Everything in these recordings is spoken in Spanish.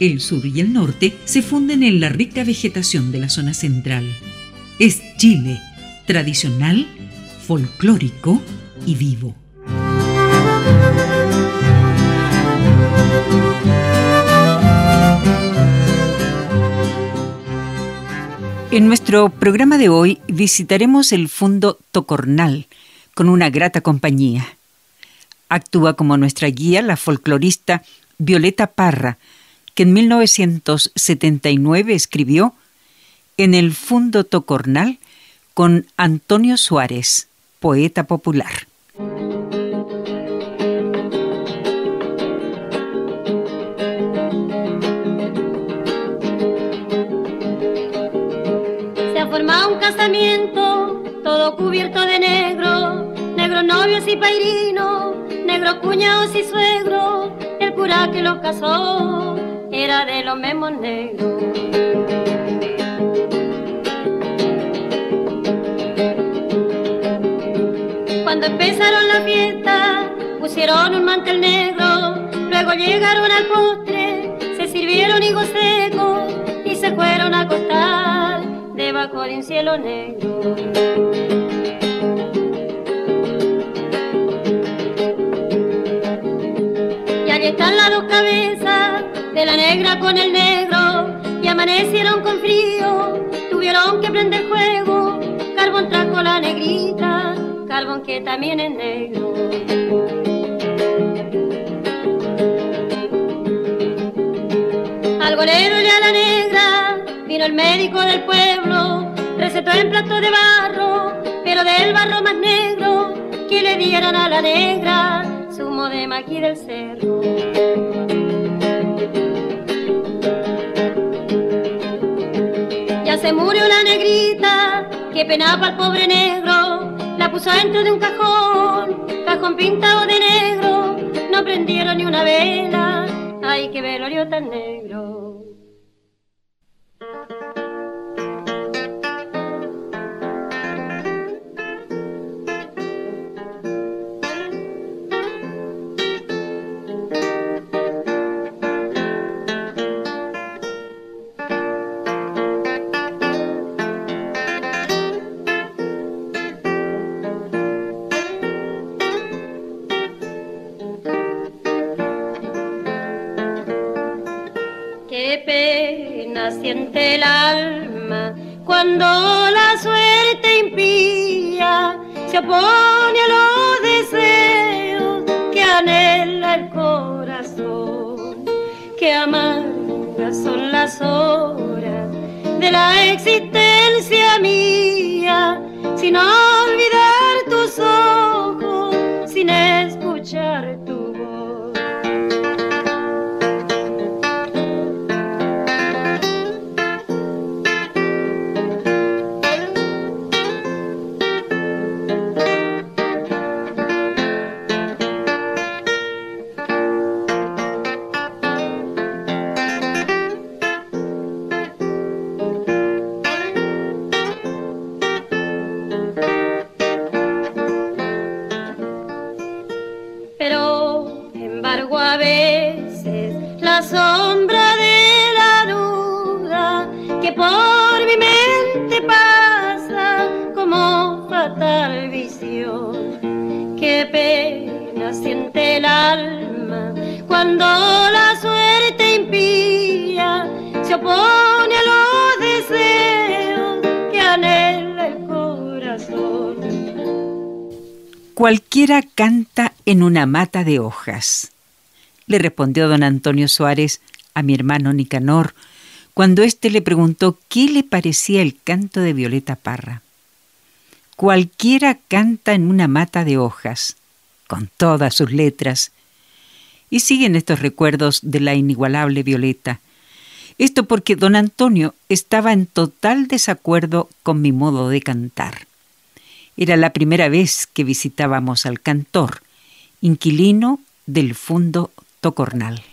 El sur y el norte se funden en la rica vegetación de la zona central. Es Chile, tradicional, folclórico y vivo. En nuestro programa de hoy visitaremos el Fundo Tocornal con una grata compañía. Actúa como nuestra guía la folclorista Violeta Parra, que en 1979 escribió En el Fundo Tocornal con Antonio Suárez, poeta popular. todo cubierto de negro, negro novios y pairinos, negro cuñados y suegros, el cura que los casó era de los mismos negros. Cuando empezaron la fiesta, pusieron un mantel negro, luego llegaron al postre, se sirvieron higos secos y se fueron a acostar debajo de un cielo negro. Y allí están las dos cabezas de la negra con el negro y amanecieron con frío, tuvieron que prender fuego, carbón trajo la negrita, carbón que también es negro. Al golero y a la negra vino el médico del pueblo, recetó en plato de barro, pero del barro más negro, que le dieran a la negra zumo de maqui del cerro. Se murió la negrita, que penaba al pobre negro, la puso dentro de un cajón, cajón pintado de negro, no prendieron ni una vela, ay que velorio tan negro. Siente el alma cuando la suerte impía se opone a los deseos que anhela el corazón, que amargas son las horas de la existencia mía, sin olvidar tus ojos, sin escuchar tu Cualquiera canta en una mata de hojas, le respondió don Antonio Suárez a mi hermano Nicanor cuando éste le preguntó qué le parecía el canto de Violeta Parra. Cualquiera canta en una mata de hojas, con todas sus letras, y siguen estos recuerdos de la inigualable Violeta, Esto porque don Antonio estaba en total desacuerdo con mi modo de cantar. Era la primera vez que visitábamos al cantor, inquilino del Fundo Tocornal.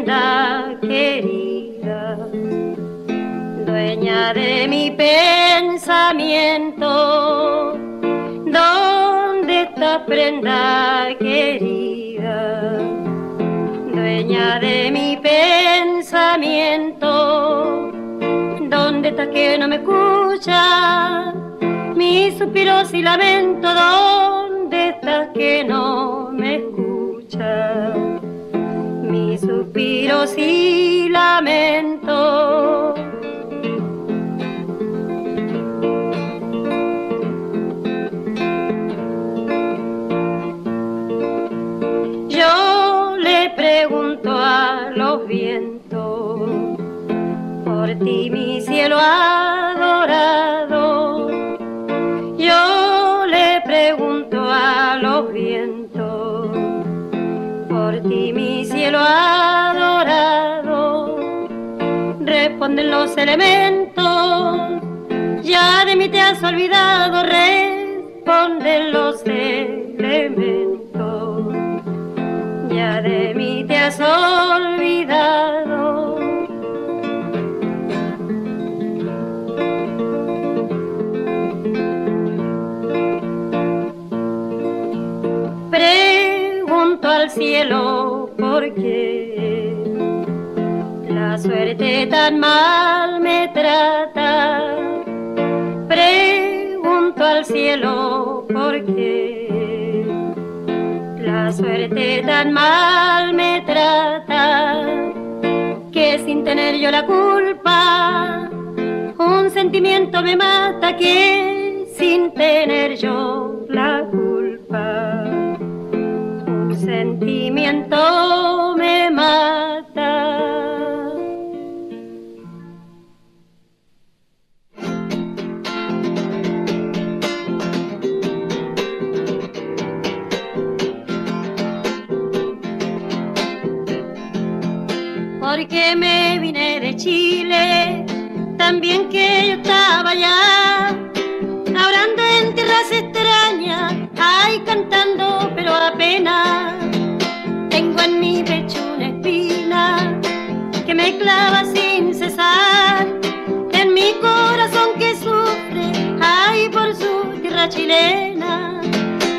Prenda querida? Dueña de mi pensamiento. ¿Dónde está prenda querida? Dueña de mi pensamiento. ¿Dónde está que no me escucha? Mis suspiros y lamento. ¿Dónde está que no suspiros y lamento. Responden los elementos, ya de mí te has olvidado, responden los elementos. Ya de mí te has olvidado. Pregunto al cielo por qué suerte tan mal me trata. Pregunto al cielo por qué la suerte tan mal me trata que sin tener yo la culpa un sentimiento me mata que sin tener yo la culpa un sentimiento porque me vine de Chile, también que yo estaba allá, hablando en tierras extrañas, ay cantando pero apenas, tengo en mi pecho una espina que me clava sin cesar, en mi corazón que sufre, ay por su tierra chilena,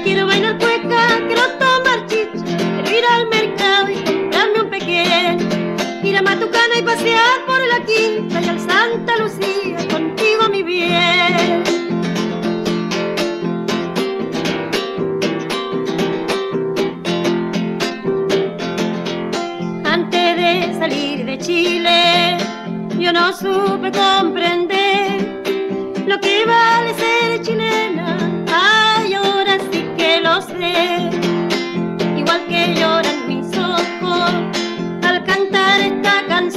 quiero bailar cueca, quiero tomar chicha, quiero ir al Matucana y pasear por la quinta y al Santa Lucía contigo mi bien. Antes de salir de Chile, yo no supe comprender lo que vale ser chilena. Ay, ahora sí que lo sé,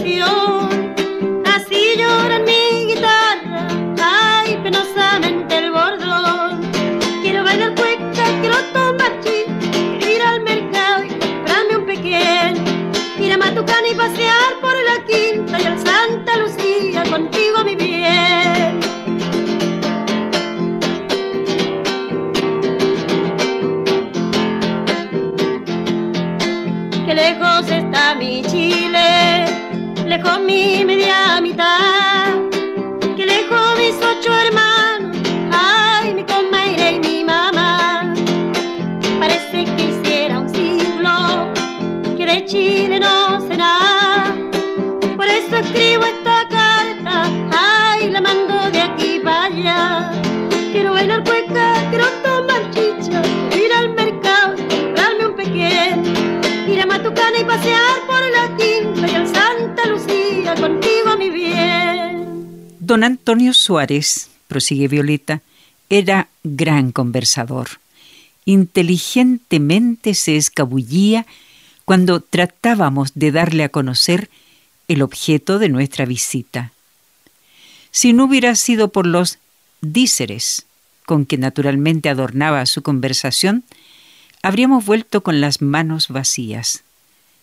Así llora mi guitarra, ay, penosamente el bordón. Quiero bailar cueca, quiero tomar chicha, quiero ir al mercado y comprarme un pequeño. Ir a Matucana y pasear por la quinta y al Santa Lucía contigo mi bien. Qué lejos está mi Chile, lejos mi media mitad, Antonio Suárez, prosigue Violeta, era gran conversador. Inteligentemente se escabullía cuando tratábamos de darle a conocer el objeto de nuestra visita. Si no hubiera sido por los díceres con que naturalmente adornaba su conversación, habríamos vuelto con las manos vacías.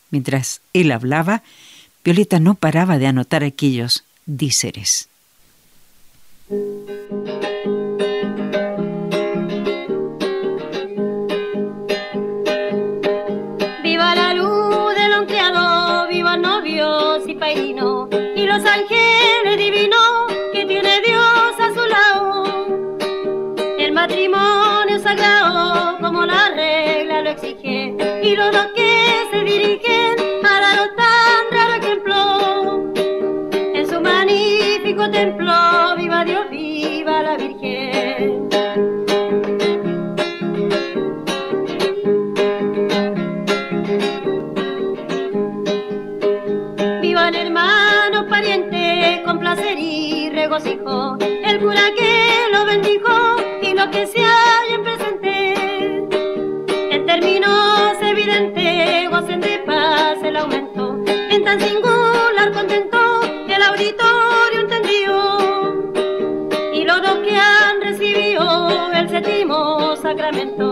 Mientras él hablaba, Violeta no paraba de anotar aquellos díceres. Thank you. singular el auditorio entendió y los dos que han recibido el séptimo sacramento.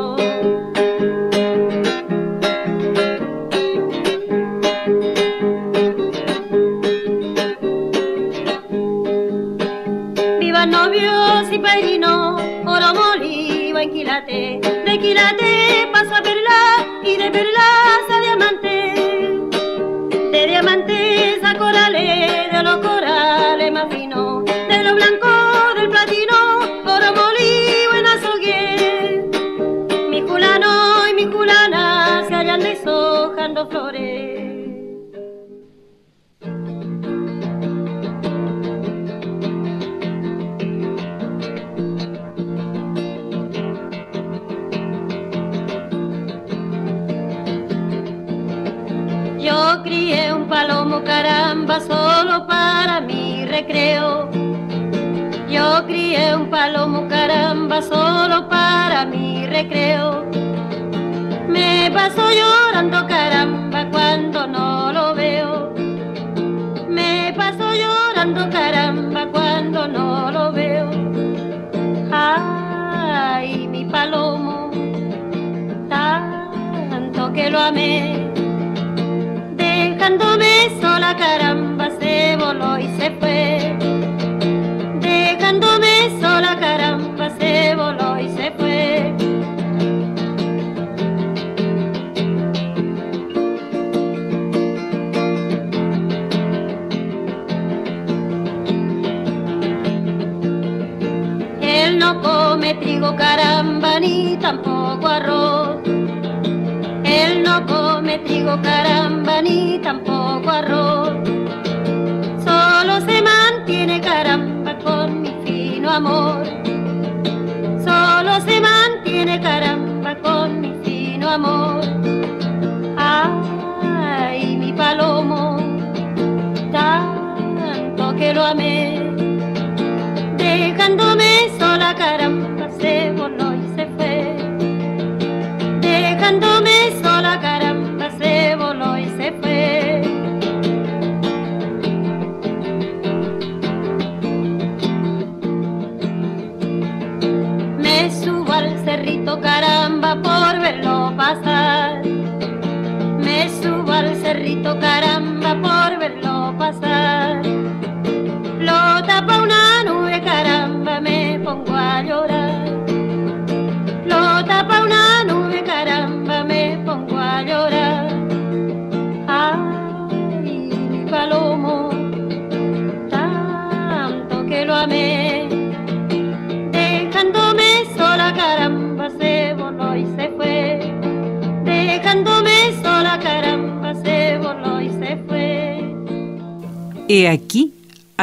caramba solo para mi recreo. Yo crié un palomo caramba solo para mi recreo. Me paso llorando caramba cuando no lo veo. Me paso llorando caramba cuando no lo veo. Ay, mi palomo, tanto que lo amé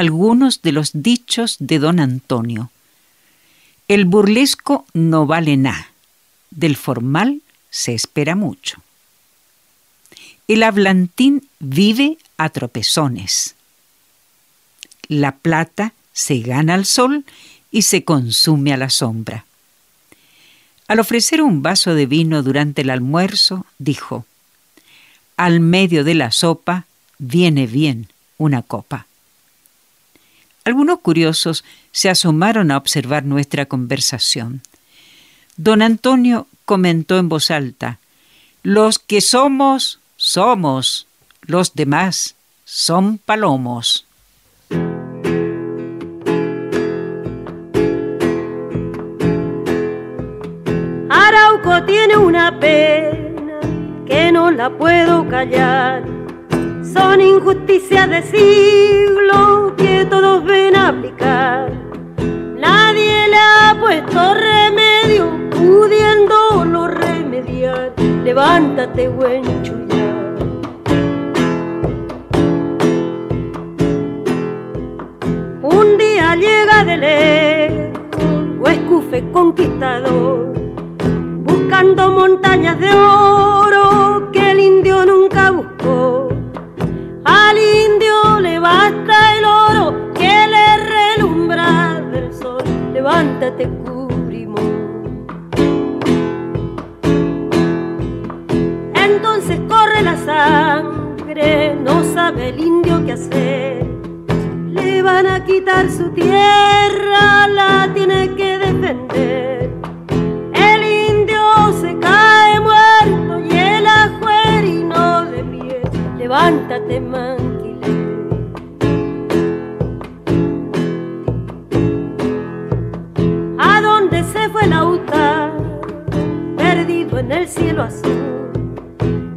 algunos de los dichos de don Antonio. El burlesco no vale nada, del formal se espera mucho. El hablantín vive a tropezones. La plata se gana al sol y se consume a la sombra. Al ofrecer un vaso de vino durante el almuerzo, dijo, Al medio de la sopa viene bien una copa. Algunos curiosos se asomaron a observar nuestra conversación. Don Antonio comentó en voz alta, Los que somos, somos, los demás son palomos. Arauco tiene una pena que no la puedo callar. Son injusticias de siglo que todos ven aplicar. Nadie le ha puesto remedio, pudiéndolo remediar. Levántate, buen Un día llega de lejos, escufe conquistador, buscando montañas de oro que el indio nunca buscó. Al indio le basta el oro que le relumbra del sol. Levántate, cubrimos. Entonces corre la sangre, no sabe el indio qué hacer le van a quitar su tierra, la tiene que defender. Levántate, manquile. ¿A dónde se fue el? Perdido en el cielo azul.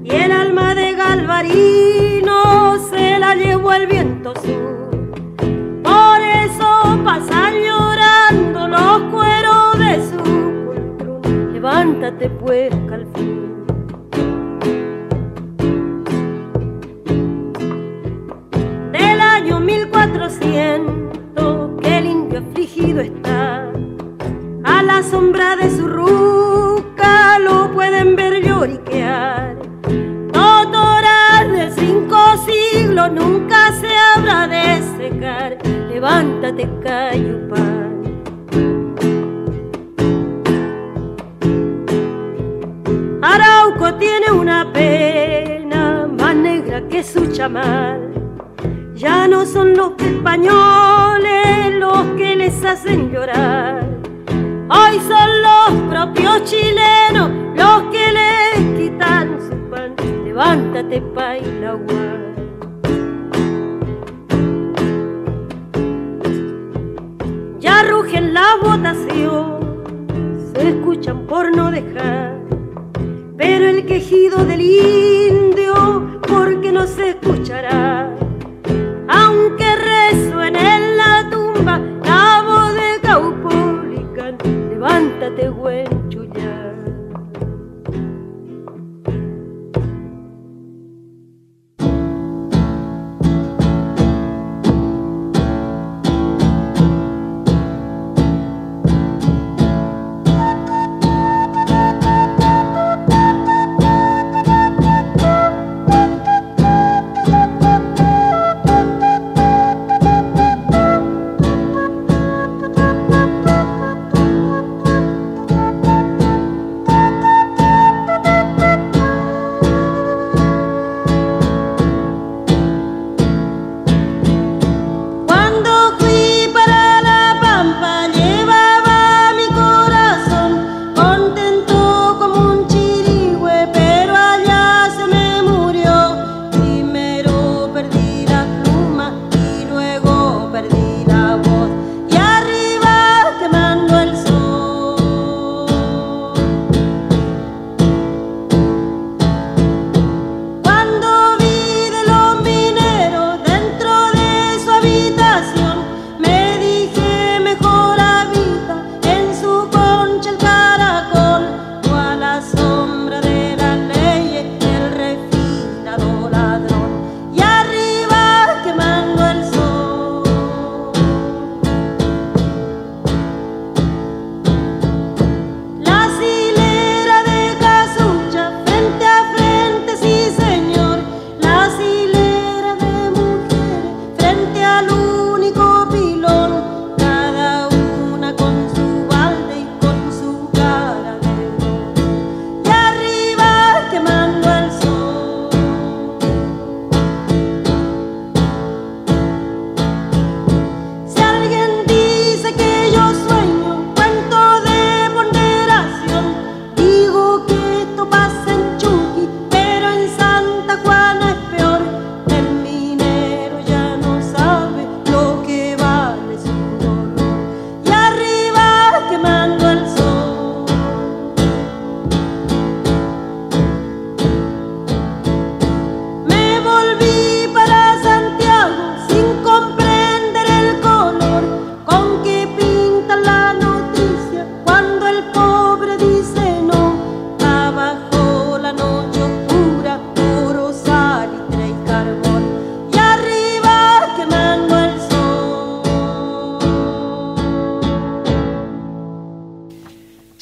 Y el alma de Galvarino se la llevó el viento sur pasan llorando los cueros de su poltrón. Levántate pues, calfín. Sombra de su ruca lo pueden ver lloriquear. Doctoras de cinco siglos nunca se habrá de secar levántate, Cayupán. Arauco tiene una pena más negra que su chamal. Ya no son los españoles los que les hacen llorar. Hoy son los propios chilenos los que les quitan su pan. Levántate, Pailagua. rugen la votación, se escuchan por no dejar, pero el quejido del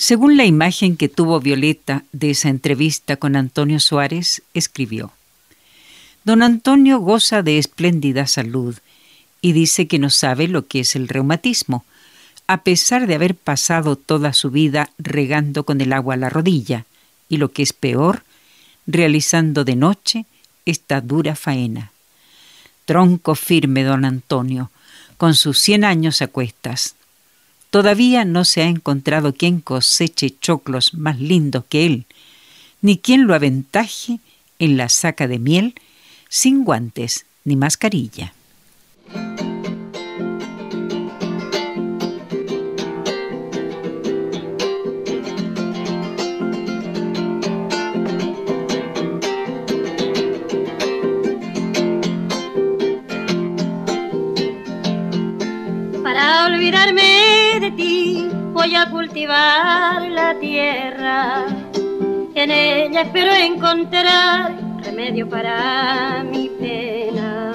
Según la imagen que tuvo Violeta de esa entrevista con Antonio Suárez, escribió, Don Antonio goza de espléndida salud y dice que no sabe lo que es el reumatismo, a pesar de haber pasado toda su vida regando con el agua la rodilla y lo que es peor, realizando de noche esta dura faena. Tronco firme, don Antonio, con sus cien años a cuestas. Todavía no se ha encontrado quien coseche choclos más lindos que él, ni quien lo aventaje en la saca de miel sin guantes ni mascarilla. Voy a cultivar la tierra. En ella espero encontrar remedio para mi pena.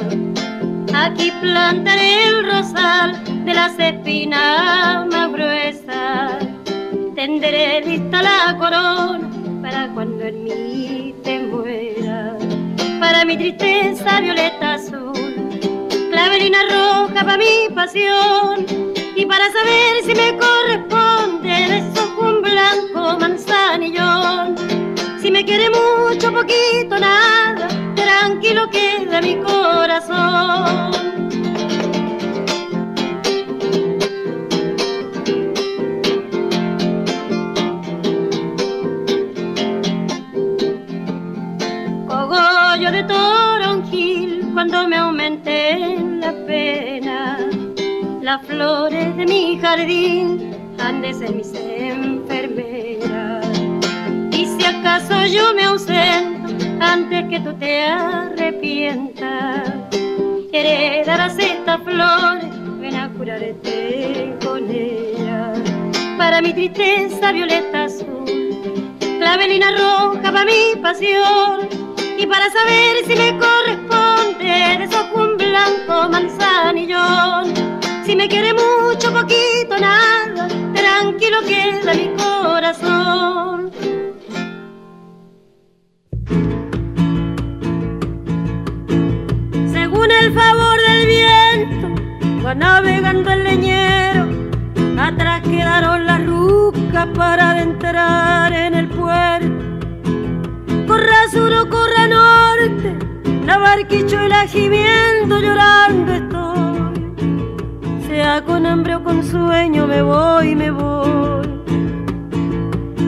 Aquí plantaré el rosal de las espinas más gruesas. Tenderé lista la corona para cuando en mí te muera. Para mi tristeza violeta azul, clavelina roja para mi pasión. Y para saber si me corresponde, quiere mucho, poquito, nada, tranquilo queda mi corazón. Cogollo de toronjil cuando me aumenten la pena. Las flores de mi jardín han de ser enfermeras. Yo me ausento antes que tú te arrepientas, heredarás estas flores, ven a curarte con ellas. Para mi tristeza violeta azul, clavelina roja para mi pasión. Y para saber si me corresponde, de un blanco manzanillón. Si me quiere mucho, poquito, nada, tranquilo queda mi corazón. El favor del viento, va navegando el leñero. Atrás quedaron las rucas para adentrar en el puerto. Corra sur o corra norte, la barquicho y la gimiendo llorando estoy. Sea con hambre o con sueño, me voy, me voy.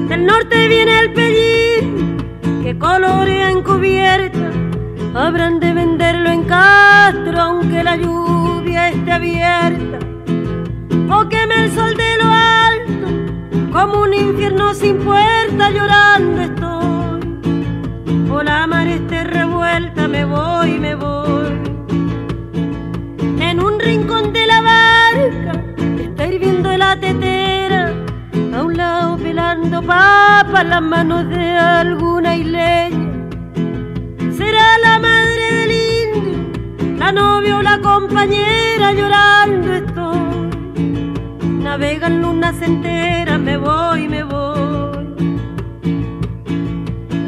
Del norte viene el pellín que colorea encubierta. Habrán de venderlo en Castro, aunque la lluvia esté abierta. O queme el sol de lo alto, como un infierno sin puerta, llorando estoy. O la mar esté revuelta, me voy, me voy. En un rincón de la barca está hirviendo la tetera, a un lado pelando papas las manos de alguna isleña. Será la madre del indio, la novia o la compañera llorando estoy. Navegan lunas enteras, me voy, me voy.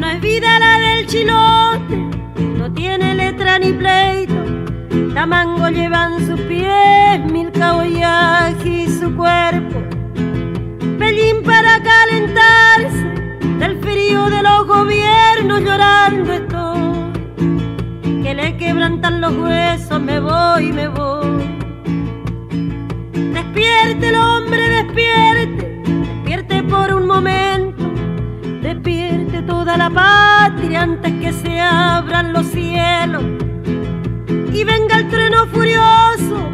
No es vida la del chilote, no tiene letra ni pleito. Tamango llevan sus pies, mil caboyajes y su cuerpo. Pellín para calentarse del frío de los gobiernos llorando estoy. Que le quebrantan los huesos, me voy, me voy. Despierte el hombre, despierte, despierte por un momento. Despierte toda la patria antes que se abran los cielos. Y venga el trueno furioso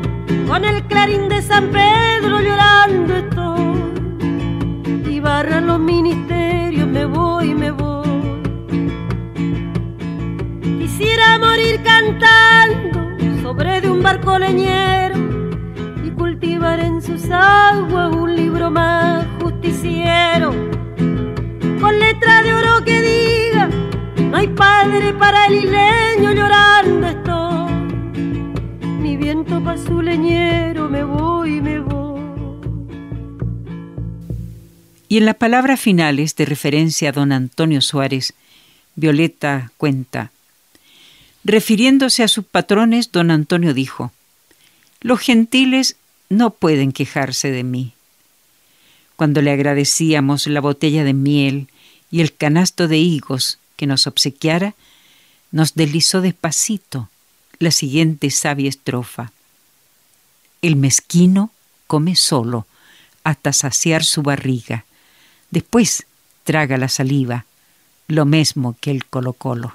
con el clarín de San Pedro llorando estoy. Y barran los ministerios, me voy, me voy. Quisiera morir cantando sobre de un barco leñero y cultivar en sus aguas un libro más justiciero. Con letra de oro que diga, no hay padre para el isleño llorando estoy. Mi viento pa' su leñero, me voy, me voy. Y en las palabras finales de referencia a don Antonio Suárez, Violeta cuenta, refiriéndose a sus patrones, don Antonio dijo, los gentiles no pueden quejarse de mí. Cuando le agradecíamos la botella de miel y el canasto de higos que nos obsequiara, nos deslizó despacito la siguiente sabia estrofa. El mezquino come solo hasta saciar su barriga. Después traga la saliva, lo mismo que el colocolo.